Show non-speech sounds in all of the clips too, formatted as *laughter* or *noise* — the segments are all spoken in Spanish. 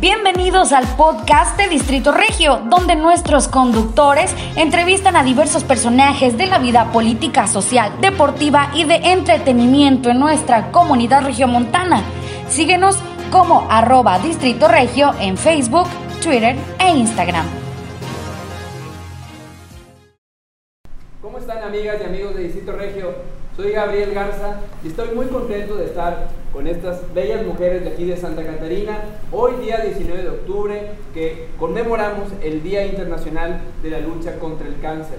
Bienvenidos al podcast de Distrito Regio, donde nuestros conductores entrevistan a diversos personajes de la vida política, social, deportiva y de entretenimiento en nuestra comunidad regiomontana. Síguenos como arroba Distrito Regio en Facebook, Twitter e Instagram. ¿Cómo están amigas y amigos de Distrito Regio? Soy Gabriel Garza y estoy muy contento de estar con estas bellas mujeres de aquí de Santa Catarina, hoy día 19 de octubre, que conmemoramos el Día Internacional de la Lucha contra el Cáncer.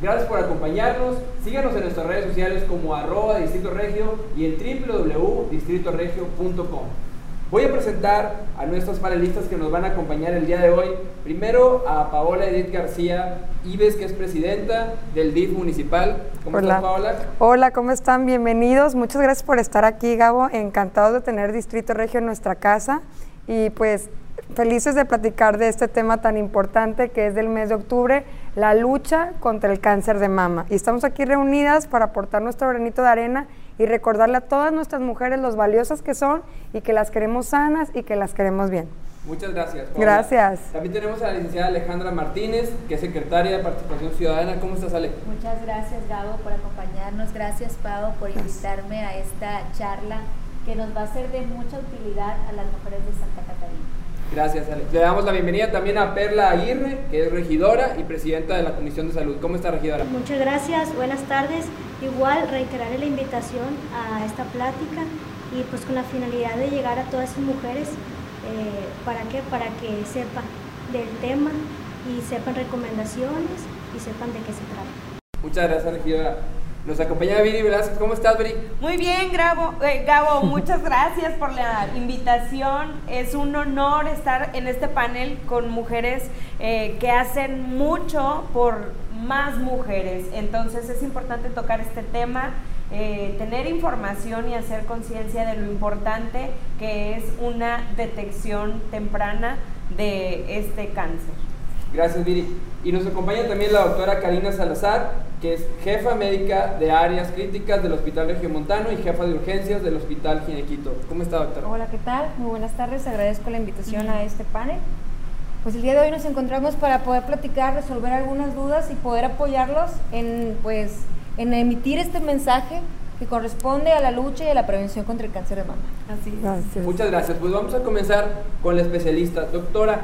Gracias por acompañarnos, síganos en nuestras redes sociales como arroba Distrito Regio y en www.distritoregio.com. Voy a presentar a nuestros panelistas que nos van a acompañar el día de hoy. Primero a Paola Edith García Ives, que es presidenta del DIF municipal. ¿Cómo Hola. estás, Paola? Hola, ¿cómo están? Bienvenidos. Muchas gracias por estar aquí, Gabo. Encantados de tener Distrito Regio en nuestra casa. Y pues felices de platicar de este tema tan importante que es del mes de octubre, la lucha contra el cáncer de mama. Y estamos aquí reunidas para aportar nuestro granito de arena y recordarle a todas nuestras mujeres los valiosas que son y que las queremos sanas y que las queremos bien. Muchas gracias. Gracias. También tenemos a la licenciada Alejandra Martínez, que es secretaria de Participación Ciudadana. ¿Cómo estás, Ale? Muchas gracias, Gabo, por acompañarnos. Gracias, Pau, por invitarme a esta charla que nos va a ser de mucha utilidad a las mujeres de Santa Catarina. Gracias, Ale. Le damos la bienvenida también a Perla Aguirre, que es regidora y presidenta de la Comisión de Salud. ¿Cómo está, regidora? Muchas gracias, buenas tardes. Igual reiteraré la invitación a esta plática y pues con la finalidad de llegar a todas esas mujeres, eh, ¿para qué? Para que sepan del tema y sepan recomendaciones y sepan de qué se trata. Muchas gracias, regidora. Nos acompaña Viri Velázquez. ¿Cómo estás, Viri? Muy bien, Gabo. Eh, Gabo, muchas gracias por la invitación. Es un honor estar en este panel con mujeres eh, que hacen mucho por más mujeres. Entonces es importante tocar este tema. Eh, tener información y hacer conciencia de lo importante que es una detección temprana de este cáncer. Gracias, Viri. Y nos acompaña también la doctora Karina Salazar, que es jefa médica de áreas críticas del Hospital Regiomontano y jefa de urgencias del Hospital Ginequito. ¿Cómo está, doctora? Hola, ¿qué tal? Muy buenas tardes. Agradezco la invitación a este panel. Pues el día de hoy nos encontramos para poder platicar, resolver algunas dudas y poder apoyarlos en, pues, en emitir este mensaje que corresponde a la lucha y a la prevención contra el cáncer de mama. Así es. Muchas gracias. Pues vamos a comenzar con la especialista. Doctora,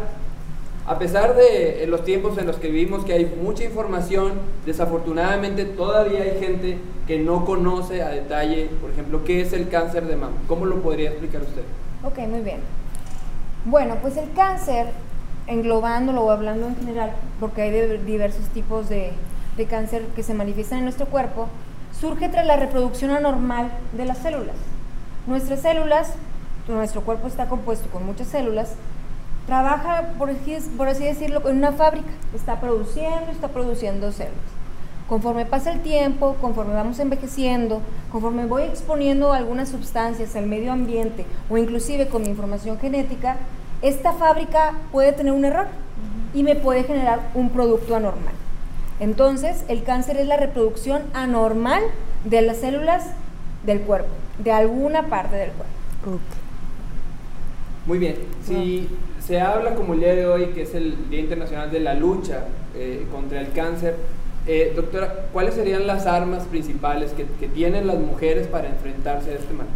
a pesar de eh, los tiempos en los que vivimos, que hay mucha información, desafortunadamente todavía hay gente que no conoce a detalle, por ejemplo, qué es el cáncer de mama. ¿Cómo lo podría explicar usted? Ok, muy bien. Bueno, pues el cáncer, englobándolo o hablando en general, porque hay diversos tipos de, de cáncer que se manifiestan en nuestro cuerpo, surge tras la reproducción anormal de las células. Nuestras células, nuestro cuerpo está compuesto con muchas células, trabaja, por así, por así decirlo, en una fábrica, está produciendo, está produciendo células. Conforme pasa el tiempo, conforme vamos envejeciendo, conforme voy exponiendo algunas sustancias al medio ambiente o inclusive con mi información genética, esta fábrica puede tener un error y me puede generar un producto anormal. Entonces, el cáncer es la reproducción anormal de las células del cuerpo, de alguna parte del cuerpo. Muy bien, si se habla como el día de hoy, que es el Día Internacional de la Lucha eh, contra el Cáncer, eh, doctora, ¿cuáles serían las armas principales que, tienen las mujeres para enfrentarse a este mal?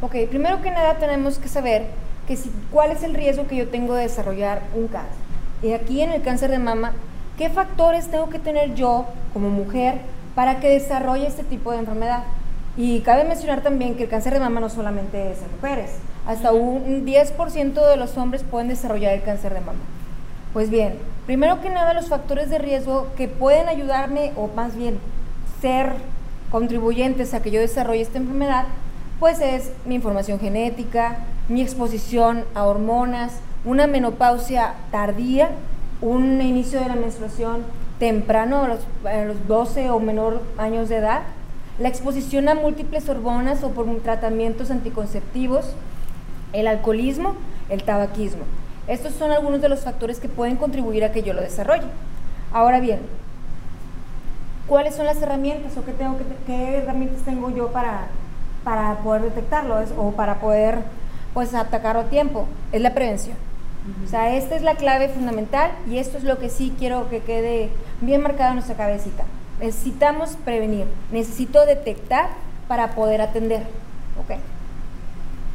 Ok, primero que nada tenemos que saber que si, cuál es el riesgo que yo tengo de desarrollar un cáncer. Y aquí en el cáncer de mama, ¿qué factores tengo que tener yo como mujer para que desarrolle este tipo de enfermedad? Y cabe mencionar también que el cáncer de mama no solamente es en mujeres, hasta un 10% de los hombres pueden desarrollar el cáncer de mama. Pues bien, primero que nada los factores de riesgo que pueden ayudarme o más bien ser contribuyentes a que yo desarrolle esta enfermedad, pues es mi información genética, mi exposición a hormonas, una menopausia tardía, un inicio de la menstruación temprano a los, a los 12 o menor años de edad, la exposición a múltiples hormonas o por tratamientos anticonceptivos, el alcoholismo, el tabaquismo. Estos son algunos de los factores que pueden contribuir a que yo lo desarrolle. Ahora bien, ¿cuáles son las herramientas o qué, tengo qué herramientas tengo yo para, para poder detectarlo es- o para poder pues atacarlo a tiempo, es la prevención. O sea, esta es la clave fundamental y esto es lo que sí quiero que quede bien marcado en nuestra cabecita. Necesitamos prevenir, necesito detectar para poder atender. ¿ok?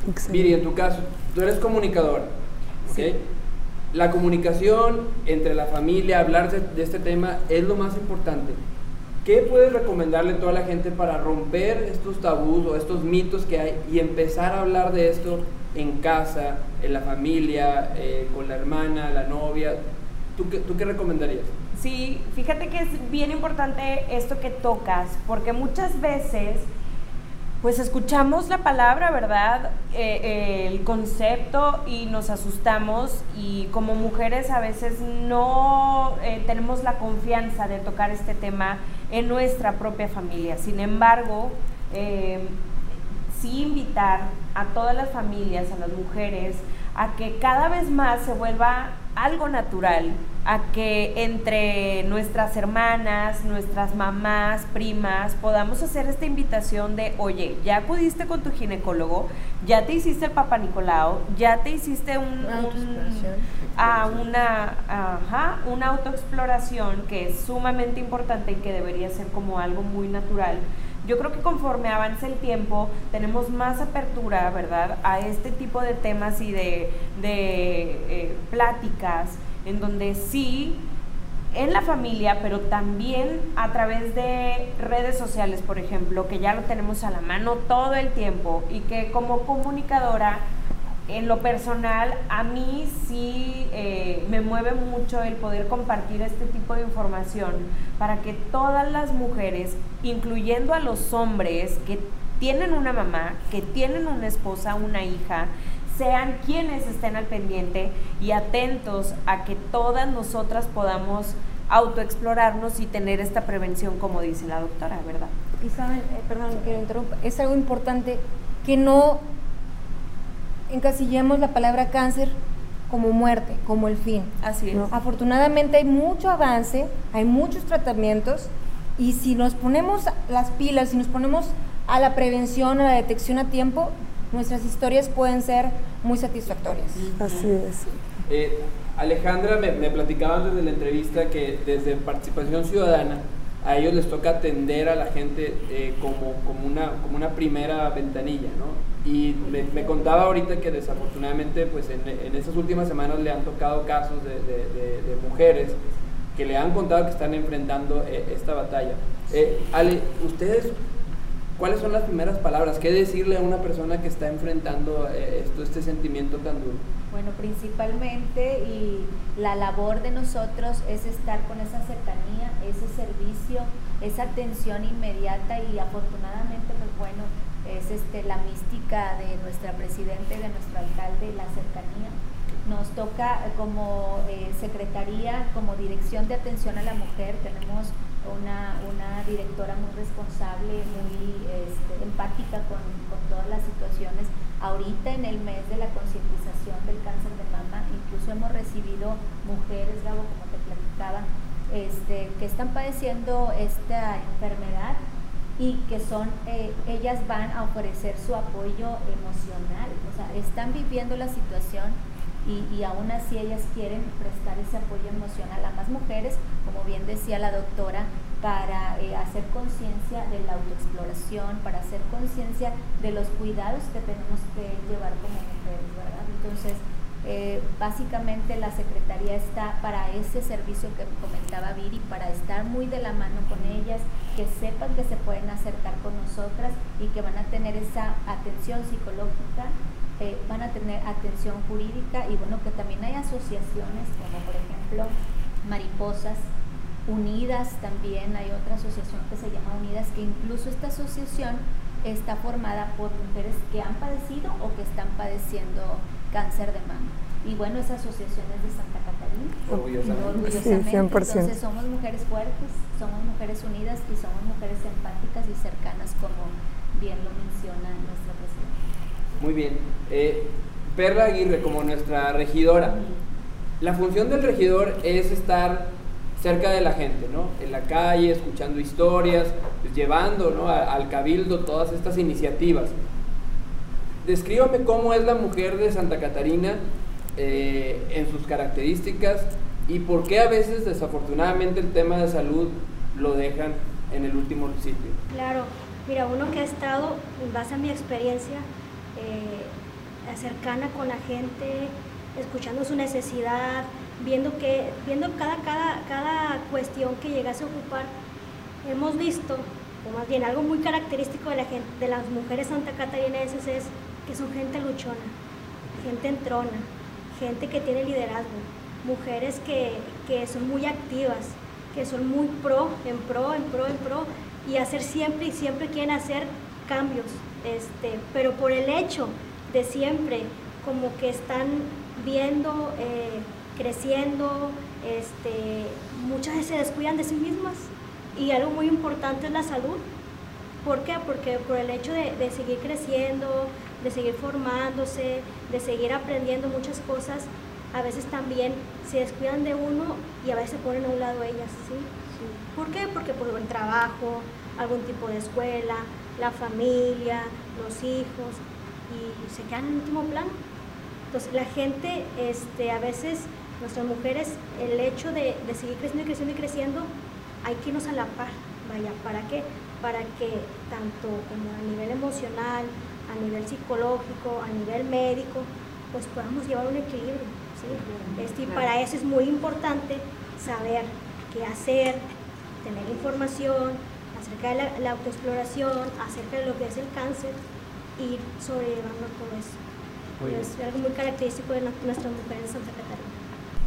Excelente. Miri, en tu caso, tú eres comunicadora, ¿ok? La comunicación entre la familia, hablar de, de este tema es lo más importante. ¿Qué puedes recomendarle a toda la gente para romper estos tabús o estos mitos que hay y empezar a hablar de esto en casa, en la familia, eh, con la hermana, la novia? ¿Tú qué, ¿Tú qué recomendarías? Sí, fíjate que es bien importante esto que tocas, porque muchas veces pues escuchamos la palabra, ¿verdad? Eh, eh, el concepto y nos asustamos y como mujeres a veces no eh, tenemos la confianza de tocar este tema en nuestra propia familia. Sin embargo, sí invitar a todas las familias, a las mujeres, a que cada vez más se vuelva algo natural, a que entre nuestras hermanas, nuestras mamás, primas, podamos hacer esta invitación de, oye, ya acudiste con tu ginecólogo, ya te hiciste el Papa Nicolau, ya te hiciste un, Una un- autoexploración. a una, ajá, una autoexploración que es sumamente importante y que debería ser como algo muy natural. Yo creo que conforme avance el tiempo tenemos más apertura, ¿verdad?, a este tipo de temas y de, de eh, pláticas en donde sí en la familia, pero también a través de redes sociales, por ejemplo, que ya lo tenemos a la mano todo el tiempo y que como comunicadora, en lo personal, a mí sí eh, me mueve mucho el poder compartir este tipo de información para que todas las mujeres, incluyendo a los hombres que tienen una mamá, que tienen una esposa, una hija, sean quienes estén al pendiente y atentos a que todas nosotras podamos autoexplorarnos y tener esta prevención, como dice la doctora, ¿verdad? Y saben, eh, perdón que lo interrumpa, es algo importante que no encasillemos la palabra cáncer como muerte, como el fin. Así es. No. Afortunadamente hay mucho avance, hay muchos tratamientos y si nos ponemos las pilas, si nos ponemos a la prevención, a la detección a tiempo, nuestras historias pueden ser muy satisfactorias. Así es. Eh, Alejandra me, me platicaba antes de la entrevista que desde Participación Ciudadana a ellos les toca atender a la gente eh, como, como, una, como una primera ventanilla, ¿no? Y me, me contaba ahorita que desafortunadamente pues en, en estas últimas semanas le han tocado casos de, de- de- de mujeres que le han contado que están enfrentando eh, esta batalla. Eh, Ale, ustedes ¿Cuáles son las primeras palabras? ¿Qué decirle a una persona que está enfrentando eh, esto, este sentimiento tan duro? Bueno, principalmente y la labor de nosotros es estar con esa cercanía, ese servicio, esa atención inmediata y afortunadamente, pues bueno, es este la mística de nuestra presidenta y de nuestro alcalde, la cercanía. Nos toca eh, como eh, secretaría, como dirección de atención a la mujer, tenemos una, una directora muy responsable, muy este, empática con, con todas las situaciones. Ahorita en el mes de la concientización del cáncer de mama, incluso hemos recibido mujeres, Gabo, como te platicaba, este, que están padeciendo esta enfermedad y que son, eh, ellas van a ofrecer su apoyo emocional, o sea, están viviendo la situación y, y aún así ellas quieren prestar ese apoyo emocional a más mujeres, como bien decía la doctora, para eh, hacer conciencia de la autoexploración, para hacer conciencia de los cuidados que tenemos que llevar como mujeres, ¿verdad? Entonces, eh, básicamente la Secretaría está para ese servicio que comentaba Viri, para estar muy de la mano con ellas, que sepan que se pueden acercar con nosotras y que van a tener esa atención psicológica, eh, van a tener atención jurídica y bueno, que también hay asociaciones como por ejemplo Mariposas, Unidas también, hay otra asociación que se llama Unidas, que incluso esta asociación está formada por mujeres que han padecido o que están padeciendo cáncer de mama. Y bueno, esa asociación es de Santa Catarina. Orgullosamente. Orgullosamente. Sí, 100%. Entonces somos mujeres fuertes, somos mujeres unidas y somos mujeres empáticas y cercanas como bien lo menciona nuestra presidenta. Muy bien. Eh, Perla Aguirre, como nuestra regidora, la función del regidor es estar cerca de la gente, ¿no? En la calle, escuchando historias, pues, llevando ¿no? al cabildo todas estas iniciativas. descríbame cómo es la mujer de Santa Catarina eh, en sus características y por qué a veces desafortunadamente el tema de salud lo dejan en el último sitio. Claro, mira, uno que ha estado, en base a mi experiencia, eh, cercana con la gente, escuchando su necesidad, viendo, que, viendo cada, cada, cada cuestión que llegase a ocupar, hemos visto, o más bien algo muy característico de, la gente, de las mujeres santacatarinenses es que son gente luchona, gente entrona, gente que tiene liderazgo, mujeres que, que son muy activas, que son muy pro, en pro, en pro, en pro, y hacer siempre y siempre quieren hacer cambios, este, pero por el hecho de siempre como que están viendo, eh, creciendo, este, muchas veces se descuidan de sí mismas y algo muy importante es la salud. ¿Por qué? Porque por el hecho de, de seguir creciendo, de seguir formándose, de seguir aprendiendo muchas cosas, a veces también se descuidan de uno y a veces se ponen a un lado ellas, ¿sí? ¿Por qué? Porque por el trabajo, algún tipo de escuela, la familia, los hijos, y se quedan en último plano. Entonces la gente, este, a veces, nuestras mujeres, el hecho de, seguir creciendo y creciendo y creciendo, hay que irnos a la par, vaya, ¿para qué? Para que tanto como a nivel emocional, a nivel psicológico, a nivel médico, pues podamos llevar un equilibrio. Este, y para eso es muy importante saber qué hacer, tener información acerca de la, autoexploración, acerca de lo que es el cáncer, y sobrellevando todo eso. es algo muy característico de nuestras mujeres de Santa Catarina.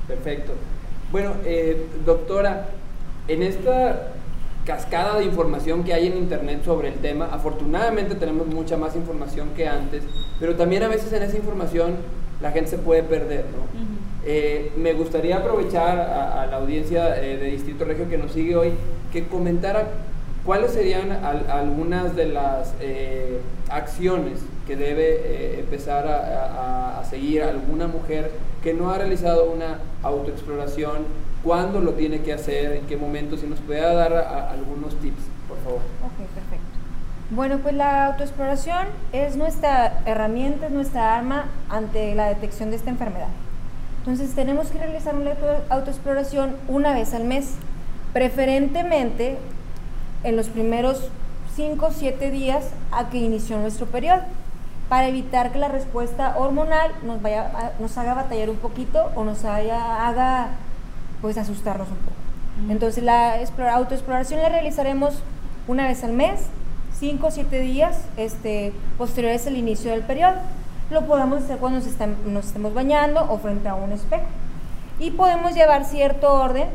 Perfecto. Bueno, eh, doctora, en esta cascada de información que hay en internet sobre el tema, afortunadamente tenemos mucha más información que antes, pero también a veces en esa información la gente se puede perder, ¿no? Eh, me gustaría aprovechar a, la audiencia eh, de Distrito Regio que nos sigue hoy, que comentara cuáles serían algunas de las eh, acciones que debe empezar a, seguir alguna mujer que no ha realizado una autoexploración, cuándo lo tiene que hacer, en qué momento, si nos pudiera dar algunos tips, por favor. Ok, perfecto. Bueno, pues la autoexploración es nuestra herramienta, es nuestra arma ante la detección de esta enfermedad. Entonces tenemos que realizar una autoexploración una vez al mes, preferentemente en los primeros 5 o 7 días a que inició nuestro periodo, para evitar que la respuesta hormonal nos, vaya nos haga batallar un poquito o nos haga pues asustarnos un poco. Entonces la autoexploración la realizaremos una vez al mes, 5 o 7 días este, posteriores al inicio del periodo lo podemos hacer cuando nos, estemos bañando o frente a un espejo. Y podemos llevar cierto orden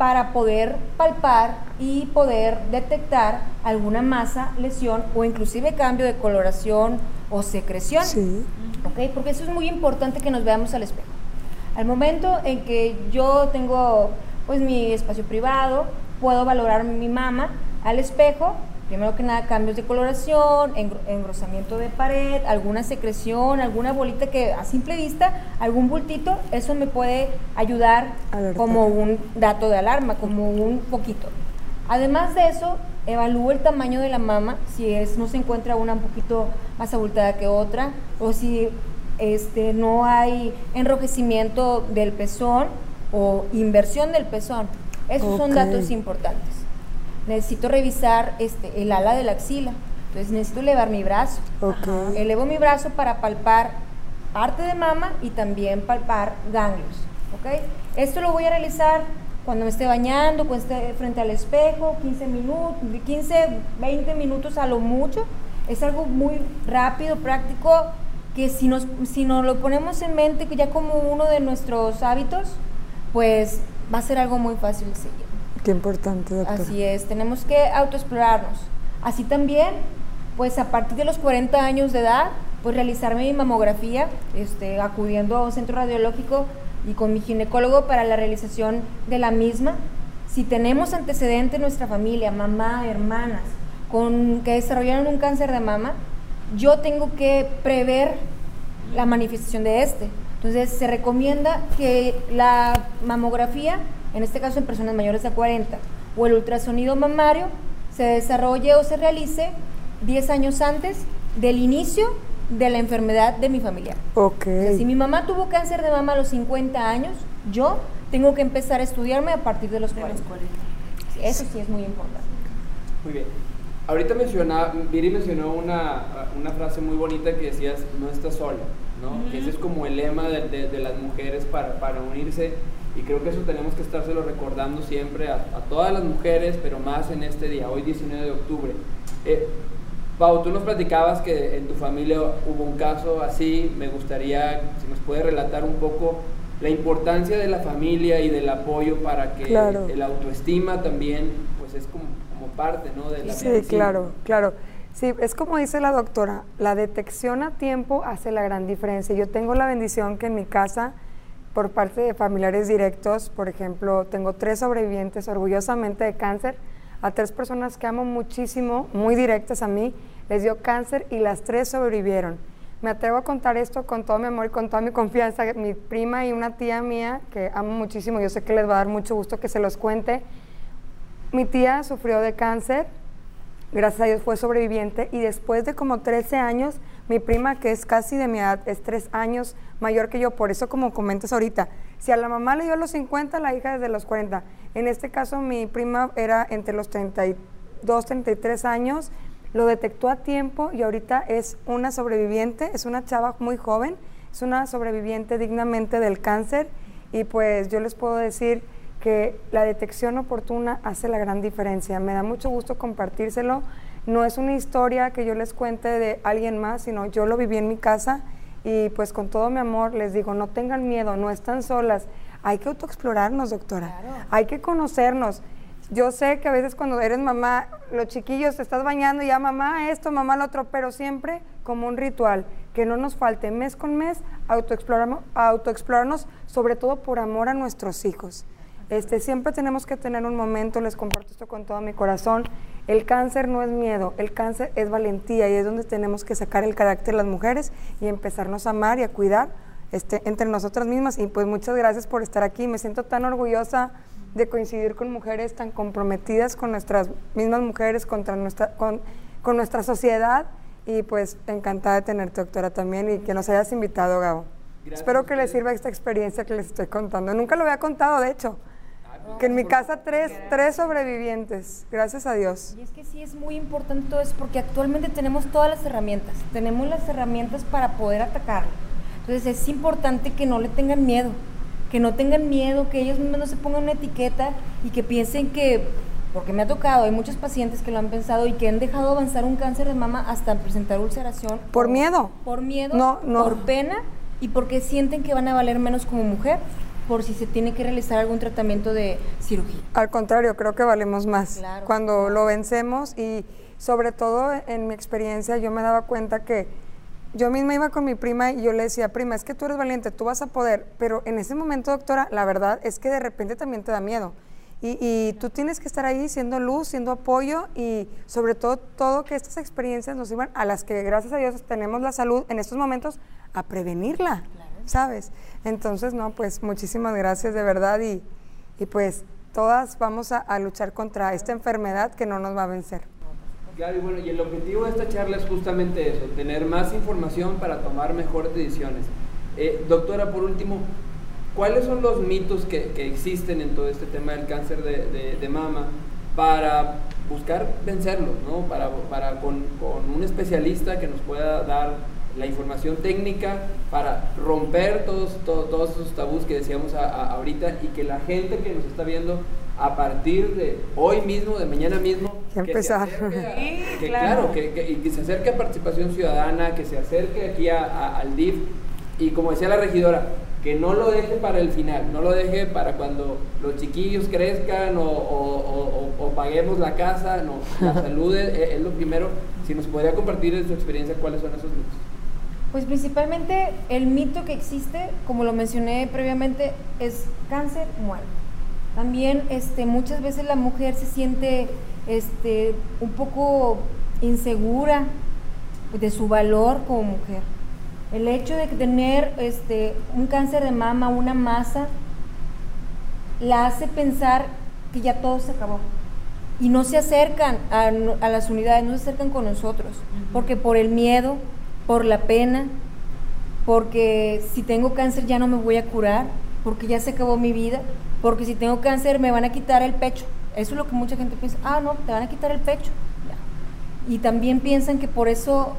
para poder palpar y poder detectar alguna masa, lesión o inclusive cambio de coloración o secreción. Sí. ¿Ok? Porque eso es muy importante que nos veamos al espejo. Al momento en que yo tengo pues mi espacio privado, puedo valorar mi mama al espejo Primero que nada, cambios de coloración, engrosamiento de pared, alguna secreción, alguna bolita que a simple vista, algún bultito, eso me puede ayudar como un dato de alarma, como un poquito. Además de eso, evalúo el tamaño de la mama, si es, no se encuentra una un poquito más abultada que otra, o si este, no hay enrojecimiento del pezón o inversión del pezón. Esos son datos importantes necesito revisar este, el ala de la axila. Entonces necesito elevar mi brazo. Elevo mi brazo para palpar parte de mama y también palpar ganglios. ¿okay? Esto lo voy a realizar cuando me esté bañando, cuando esté frente al espejo, 15 minutos, 15, 20 minutos a lo mucho. Es algo muy rápido, práctico, que si nos, si nos lo ponemos en mente ya como uno de nuestros hábitos, pues va a ser algo muy fácil de seguir. Qué importante, doctora. Así es, tenemos que autoexplorarnos. Así también, pues a partir de los 40 años de edad, pues realizarme mi mamografía, este, acudiendo a un centro radiológico y con mi ginecólogo para la realización de la misma. Si tenemos antecedentes en nuestra familia, mamá, hermanas, con, que desarrollaron un cáncer de mama, yo tengo que prever la manifestación de este. Entonces se recomienda que la mamografía en este caso en personas mayores de 40, o el ultrasonido mamario se desarrolle o se realice 10 años antes del inicio de la enfermedad de mi familiar. Ok. O sea, si mi mamá tuvo cáncer de mama a los 50 años, yo tengo que empezar a estudiarme a partir de los 40. Sí, Eso sí es muy importante. Muy bien. Ahorita mencionaba, Viri mencionó una, una frase muy bonita que decías, no estás sola, ¿no? Que ese es como el lema de, de- de las mujeres para, para unirse y creo que eso tenemos que estárselo recordando siempre a, a todas las mujeres, pero más en este día, hoy 19 de octubre. Eh, Pau, tú nos platicabas que en tu familia hubo un caso así, me gustaría si nos puedes relatar un poco la importancia de la familia y del apoyo para que Claro. el autoestima también, pues es como, como parte, ¿no? De la Sí, medicina. claro, claro. Sí, es como dice la doctora, la detección a tiempo hace la gran diferencia. Yo tengo la bendición que en mi casa, por parte de familiares directos, por ejemplo, tengo tres sobrevivientes orgullosamente de cáncer, a tres personas que amo muchísimo, muy directas a mí, les dio cáncer y las tres sobrevivieron. Me atrevo a contar esto con todo mi amor y con toda mi confianza. Mi prima y una tía mía que amo muchísimo, yo sé que les va a dar mucho gusto que se los cuente. Mi tía sufrió de cáncer, gracias a Dios fue sobreviviente y después de como 13 años, mi prima que es casi de mi edad, es tres años mayor que yo, por eso como comentas ahorita, si a la mamá le dio los 50, la hija desde los 40. En este caso mi prima era entre los 32, 33 años, lo detectó a tiempo y ahorita es una sobreviviente, es una chava muy joven, es una sobreviviente dignamente del cáncer y pues yo les puedo decir que la detección oportuna hace la gran diferencia. Me da mucho gusto compartírselo. No es una historia que yo les cuente de alguien más, sino yo lo viví en mi casa y pues con todo mi amor les digo, no tengan miedo, no están solas. Hay que autoexplorarnos, doctora. Hay que conocernos. Yo sé que a veces cuando eres mamá, los chiquillos te estás bañando y ya mamá esto, mamá lo otro, pero siempre como un ritual, que no nos falte mes con mes autoexplorarnos, autoexplorarnos sobre todo por amor a nuestros hijos. Este, siempre tenemos que tener un momento, les comparto esto con todo mi corazón. El cáncer no es miedo, el cáncer es valentía y es donde tenemos que sacar el carácter de las mujeres y empezarnos a amar y a cuidar este, entre nosotras mismas. Y pues muchas gracias por estar aquí. Me siento tan orgullosa de coincidir con mujeres tan comprometidas con nuestras mismas mujeres, contra nuestra, con, con nuestra sociedad. Y pues encantada de tenerte, doctora, también y que nos hayas invitado, Gabo. Gracias Espero que les sirva esta experiencia que les estoy contando. Nunca lo había contado, de hecho. Que en mi casa tres, tres sobrevivientes, gracias a Dios. Y es que sí es muy importante todo eso porque actualmente tenemos todas las herramientas, tenemos las herramientas para poder atacarlo. Entonces es importante que no le tengan miedo, que no tengan miedo, que ellos no se pongan una etiqueta y que piensen que, porque me ha tocado, hay muchos pacientes que lo han pensado y que han dejado avanzar un cáncer de mama hasta presentar ulceración. ¿Por miedo? Por miedo, No, no. por pena y porque sienten que van a valer menos como mujer por si se tiene que realizar algún tratamiento de cirugía. Al contrario, creo que valemos más Claro. cuando lo vencemos y sobre todo en mi experiencia yo me daba cuenta que yo misma iba con mi prima y yo le decía, prima, es que tú eres valiente, tú vas a poder, pero en ese momento, doctora, la verdad es que de repente también te da miedo. Y, y tú tienes que estar ahí siendo luz, siendo apoyo y sobre todo todo que estas experiencias nos sirvan a las que gracias a Dios tenemos la salud en estos momentos a prevenirla, ¿sabes? Entonces, no, pues muchísimas gracias de verdad y, y pues todas vamos a, luchar contra esta enfermedad que no nos va a vencer. Claro, y bueno, y el objetivo de esta charla es justamente eso, tener más información para tomar mejores decisiones. Eh, doctora, por último, ¿cuáles son los mitos que, que existen en todo este tema del cáncer de, de- de mama para buscar vencerlo, ¿no? para, para con, con un especialista que nos pueda dar la información técnica para romper todos, todo- todos esos tabús que decíamos a- a- ahorita y que la gente que nos está viendo a partir de hoy mismo, de mañana mismo, Que se empezar. acerque a- Sí, que claro. claro, que, que- y que se acerque a participación ciudadana, que se acerque aquí a- a- al DIF y como decía la regidora, que no lo deje para el final, no lo deje para cuando los chiquillos crezcan o, o- o- o paguemos la casa, no, la *laughs* salud es, es lo primero. Si nos podría compartir en su experiencia cuáles son esos mitos. Pues principalmente el mito que existe, como lo mencioné previamente, es cáncer, muerte. También este, muchas veces la mujer se siente este, un poco insegura de su valor como mujer. El hecho de tener este, un cáncer de mama, una masa, la hace pensar que ya todo se acabó. Y no se acercan a, las unidades, no se acercan con nosotros, porque por el miedo, por la pena, porque si tengo cáncer ya no me voy a curar, porque ya se acabó mi vida, porque si tengo cáncer me van a quitar el pecho. Eso es lo que mucha gente piensa, ah, no, te van a quitar el pecho. Y también piensan que por eso,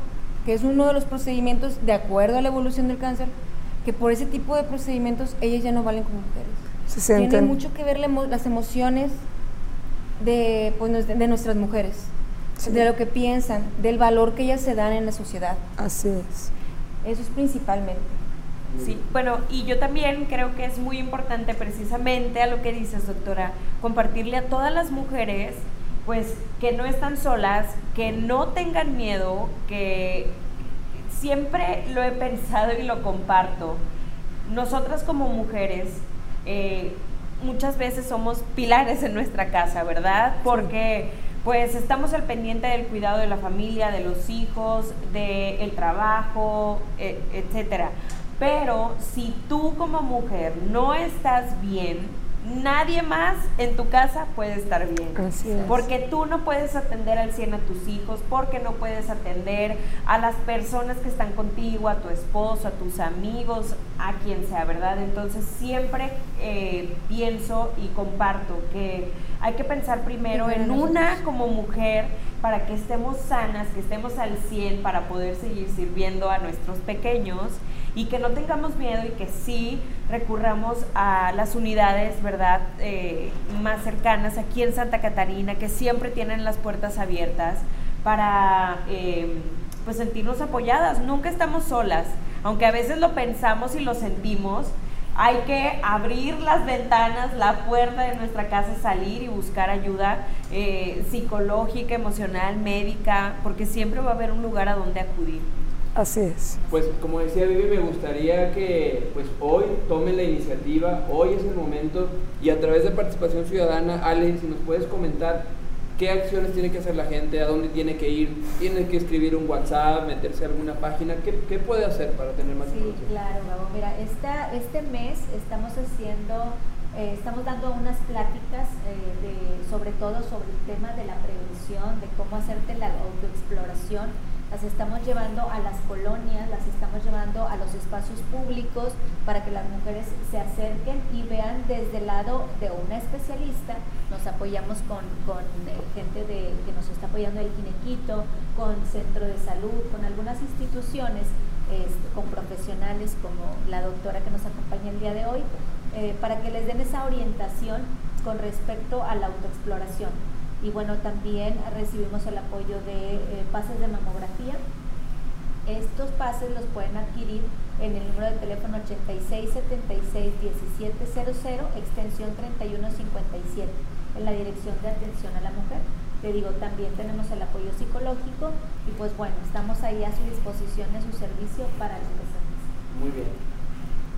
que es uno de los procedimientos, de acuerdo a la evolución del cáncer, que por ese tipo de procedimientos ellas ya no valen como mujeres. Se Tiene mucho que ver las emociones de, pues, de nuestras mujeres, Sí. de lo que piensan, del valor que ellas se dan en la sociedad. Así es. Eso es principalmente. Sí, bueno, y yo también creo que es muy importante precisamente a lo que dices, doctora, compartirle a todas las mujeres, pues, que no están solas, que no tengan miedo, que siempre lo he pensado y lo comparto. Nosotras como mujeres, eh, muchas veces somos pilares en nuestra casa, ¿verdad? Porque pues estamos al pendiente del cuidado de la familia, de los hijos, del trabajo, e- etcétera. Pero si tú como mujer no estás bien, nadie más en tu casa puede estar bien. Así es. Porque tú no puedes atender al 100 a tus hijos, porque no puedes atender a las personas que están contigo, a tu esposo, a tus amigos, a quien sea, ¿verdad? Entonces siempre eh, pienso y comparto que hay que pensar primero en una como mujer para que estemos sanas, que estemos al 100 para poder seguir sirviendo a nuestros pequeños y que no tengamos miedo y que sí recurramos a las unidades, ¿verdad?, eh, más cercanas aquí en Santa Catarina, que siempre tienen las puertas abiertas para eh, pues sentirnos apoyadas. Nunca estamos solas, aunque a veces lo pensamos y lo sentimos. Hay que abrir las ventanas, la puerta de nuestra casa, salir y buscar ayuda eh, psicológica, emocional, médica, porque siempre va a haber un lugar a donde acudir. Así es. Pues como decía Vivi, me gustaría que pues hoy tomen la iniciativa, hoy es el momento y a través de participación ciudadana, Ale, si nos puedes comentar qué acciones tiene que hacer la gente, a dónde tiene que ir, tiene que escribir un WhatsApp, meterse a alguna página, ¿qué, qué puede hacer para tener más Sí, información? claro, Gabo. Mira, esta, este mes estamos haciendo, eh, estamos dando unas pláticas eh, de, sobre todo sobre el tema de la prevención, de cómo hacerte la autoexploración. Las estamos llevando a las colonias, las estamos llevando a los espacios públicos para que las mujeres se acerquen y vean desde el lado de una especialista. Nos apoyamos con, con eh, gente de, que nos está apoyando el Ginequito, con Centro de Salud, con algunas instituciones este, con profesionales como la doctora que nos acompaña el día de hoy, eh, para que les den esa orientación con respecto a la autoexploración. Y bueno, también recibimos el apoyo de eh, pases de mamografía. Estos pases los pueden adquirir en el número de teléfono 8676-1700, extensión 3157, en la Dirección de Atención a la Mujer. Te digo, también tenemos el apoyo psicológico y pues bueno, estamos ahí a su disposición, a su servicio para lo que se necesite. Muy bien.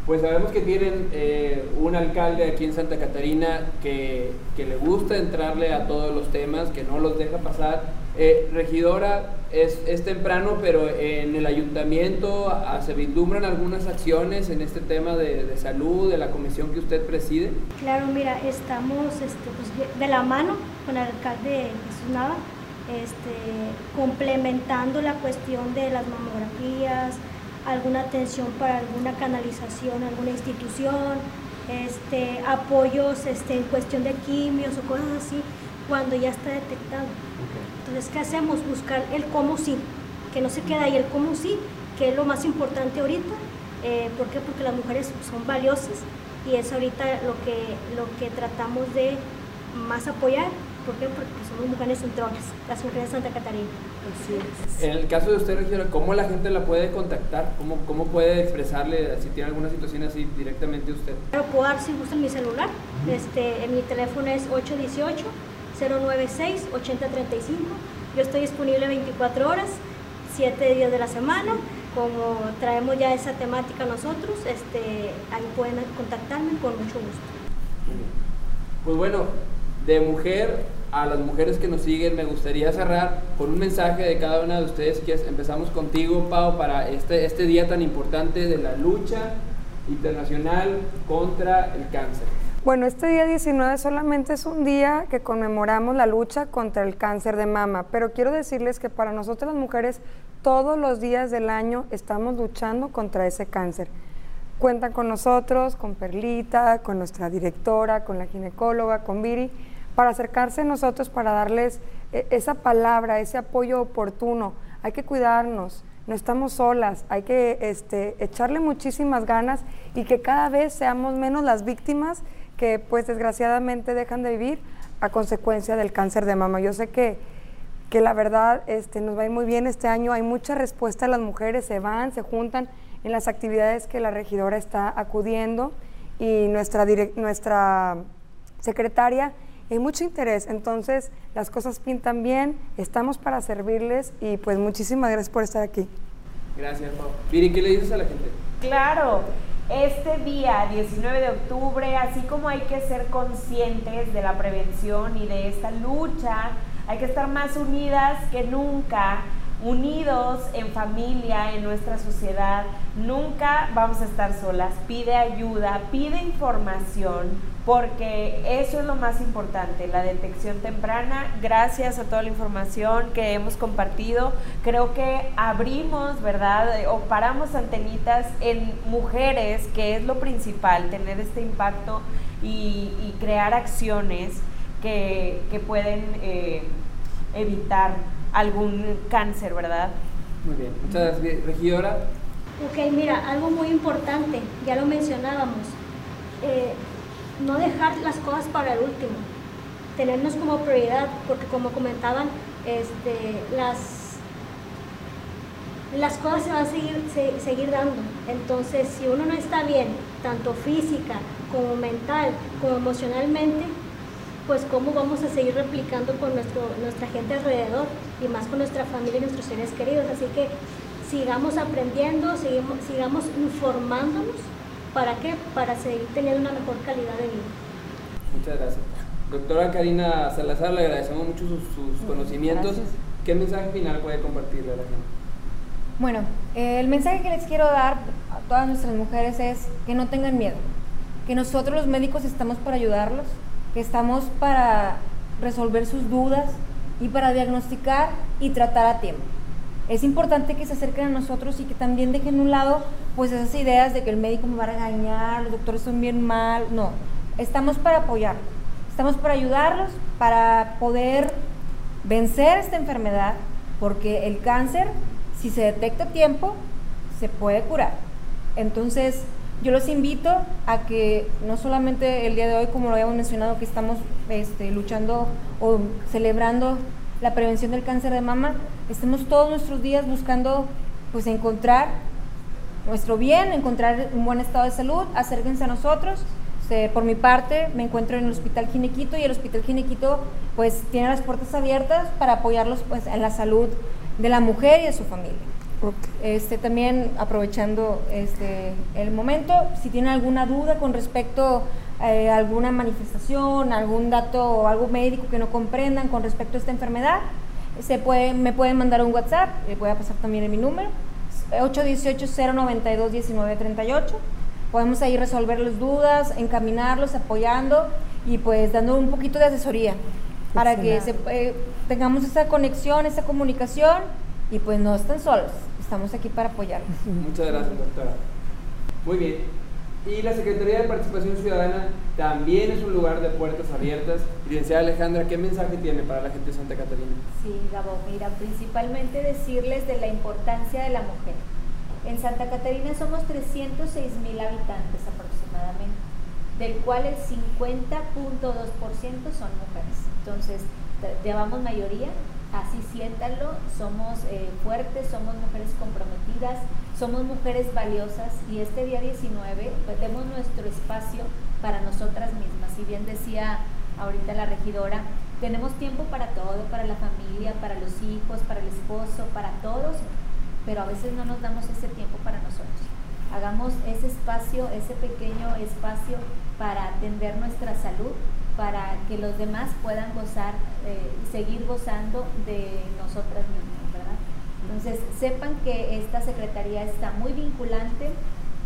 Pues sabemos que tienen eh, un alcalde aquí en Santa Catarina que, que le gusta entrarle a todos los temas, que no los deja pasar. Eh, regidora, es, es temprano, pero en el ayuntamiento ah, se vislumbran algunas acciones en este tema de, de salud, de la comisión que usted preside. Claro, mira, estamos este, pues, de la mano con el alcalde Jesús Nava, este, complementando la cuestión de las mamografías, alguna atención para alguna canalización, alguna institución, este, apoyos este, en cuestión de quimios o cosas así, cuando ya está detectado. Entonces, ¿qué hacemos? Buscar el cómo sí, que no se queda ahí el cómo sí, que es lo más importante ahorita. Eh, ¿Por qué? Porque las mujeres son valiosas y es ahorita lo que, lo que tratamos de más apoyar. ¿Por qué? Porque somos mujeres centronas, las mujeres de Santa Catarina. En el caso de usted, regidora, ¿cómo la gente la puede contactar? ¿Cómo, cómo puede expresarle si tiene alguna situación así directamente a usted? Pero puedo dar si gustan mi celular. Este, mi teléfono es 818-096-8035. Yo estoy disponible 24 horas, 7 días de la semana. Como traemos ya esa temática nosotros, este, ahí pueden contactarme con mucho gusto. Pues bueno, de mujer a las mujeres que nos siguen, me gustaría cerrar con un mensaje de cada una de ustedes. Que empezamos contigo, Pau, para este, este día tan importante de la lucha internacional contra el cáncer. Bueno, este día 19 solamente es un día que conmemoramos la lucha contra el cáncer de mama, pero quiero decirles que para nosotras las mujeres todos los días del año estamos luchando contra ese cáncer. Cuentan con nosotros, con Perlita, con nuestra directora, con la ginecóloga, con Viri, para acercarse a nosotros, para darles eh, esa palabra, ese apoyo oportuno. Hay que cuidarnos, no estamos solas, hay que este, echarle muchísimas ganas y que cada vez seamos menos las víctimas que pues desgraciadamente dejan de vivir a consecuencia del cáncer de mama. Yo sé que, que la verdad este, nos va a ir muy bien este año, hay mucha respuesta, las mujeres se van, se juntan en las actividades que la regidora está acudiendo y nuestra, nuestra secretaria hay mucho interés, entonces las cosas pintan bien, estamos para servirles y pues muchísimas gracias por estar aquí. Gracias, Pau. ¿qué le dices a la gente? Claro, este día 19 de octubre, así como hay que ser conscientes de la prevención y de esta lucha, hay que estar más unidas que nunca unidos en familia, en nuestra sociedad, nunca vamos a estar solas. Pide ayuda, pide información, porque eso es lo más importante, la detección temprana. Gracias a toda la información que hemos compartido, creo que abrimos, ¿verdad? O paramos antenitas en mujeres, que es lo principal, tener este impacto y, crear acciones que, pueden eh, evitar algún cáncer, ¿verdad? Muy bien, muchas gracias. Regidora. Ok, mira, algo muy importante, ya lo mencionábamos, eh, no dejar las cosas para el último, tenernos como prioridad, porque como comentaban, este, las, las cosas se van a seguir, seguir dando. Entonces, si uno no está bien, tanto física como mental, como emocionalmente, pues cómo vamos a seguir replicando con nuestro, nuestra gente alrededor y más con nuestra familia y nuestros seres queridos. Así que sigamos aprendiendo, sigamos, sigamos informándonos. ¿Para qué? Para seguir teniendo una mejor calidad de vida. Muchas gracias. Doctora Karina Salazar, le agradecemos mucho sus, conocimientos. ¿Qué mensaje final puede compartirle a la gente? Bueno, el mensaje que les quiero dar a todas nuestras mujeres es que no tengan miedo, que nosotros los médicos estamos para ayudarlos, que estamos para resolver sus dudas y para diagnosticar y tratar a tiempo. Es importante que se acerquen a nosotros y que también dejen un lado pues esas ideas de que el médico me va a regañar, los doctores son bien mal, no, estamos para apoyar, estamos para ayudarlos, para poder vencer esta enfermedad, porque el cáncer, si se detecta a tiempo, se puede curar. Entonces, yo los invito a que no solamente el día de hoy, como lo habíamos mencionado, que estamos este, luchando o celebrando la prevención del cáncer de mama, estemos todos nuestros días buscando pues encontrar nuestro bien, encontrar un buen estado de salud, acérquense a nosotros. por mi parte, me encuentro en el Hospital Ginequito y el Hospital Ginequito pues tiene las puertas abiertas para apoyarlos pues en la salud de la mujer y de su familia. Este, también aprovechando este, el momento, si tienen alguna duda con respecto eh, alguna manifestación, algún dato o algo médico que no comprendan con respecto a esta enfermedad, se puede, me pueden mandar un WhatsApp, les voy a pasar también mi número, 818-092-1938. Podemos ahí resolver las dudas, encaminarlos, apoyando y pues dando un poquito de asesoría para que eh, tengamos esa conexión, esa comunicación y pues no estén solos estamos aquí para apoyarlos. *laughs* Muchas gracias, doctora. Muy bien. Y la Secretaría de Participación Ciudadana también es un lugar de puertas abiertas. Licenciada Alejandra, ¿qué mensaje tiene para la gente de Santa Catarina? Sí, Gabo, mira, principalmente decirles de la importancia de la mujer. En Santa Catarina somos 306 mil habitantes aproximadamente, del cual el 50.2% son mujeres. Entonces, llevamos mayoría, así siéntanlo, somos eh, fuertes, somos mujeres comprometidas, somos mujeres valiosas y este día 19 pues, nuestro espacio para nosotras mismas. Si bien decía ahorita la regidora, tenemos tiempo para todo, para la familia, para los hijos, para el esposo, para todos, pero a veces no nos damos ese tiempo para nosotros. Hagamos ese espacio, ese pequeño espacio para atender nuestra salud, para que los demás puedan gozar, eh, seguir gozando de nosotras mismas, ¿verdad? Entonces, sepan que esta Secretaría está muy vinculante,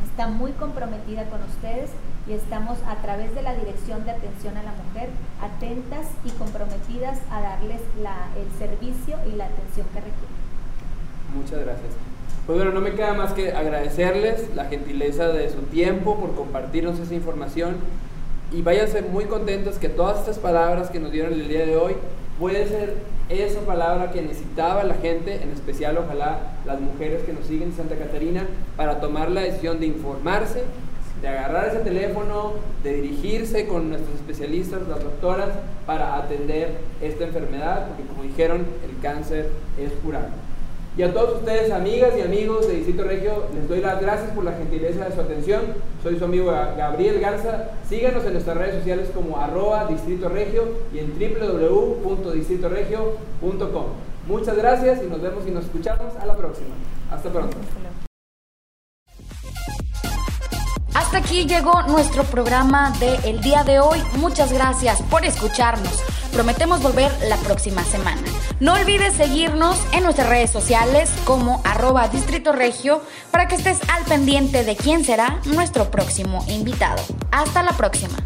está muy comprometida con ustedes y estamos a través de la Dirección de Atención a la Mujer atentas y comprometidas a darles el servicio y la atención que requieren. Muchas gracias. Pues bueno, no me queda más que agradecerles la gentileza de su tiempo por compartirnos esa información y váyanse muy contentos que todas estas palabras que nos dieron el día de hoy puede ser esa palabra que necesitaba la gente, en especial ojalá las mujeres que nos siguen en Santa Catarina, para tomar la decisión de informarse, de agarrar ese teléfono, de dirigirse con nuestros especialistas, las doctoras, para atender esta enfermedad, porque como dijeron, el cáncer es curable. Y a todos ustedes, amigas y amigos de Distrito Regio, les doy las gracias por la gentileza de su atención. Soy su amigo Gabriel Garza. Síganos en nuestras redes sociales como arroba Distrito Regio y en www.distritoregio.com. Muchas gracias y nos vemos y nos escuchamos a la próxima. Hasta pronto. Hasta aquí llegó nuestro programa de el día de hoy. Muchas gracias por escucharnos. Prometemos volver la próxima semana. No olvides seguirnos en nuestras redes sociales como arroba Distrito Regio para que estés al pendiente de quién será nuestro próximo invitado. Hasta la próxima.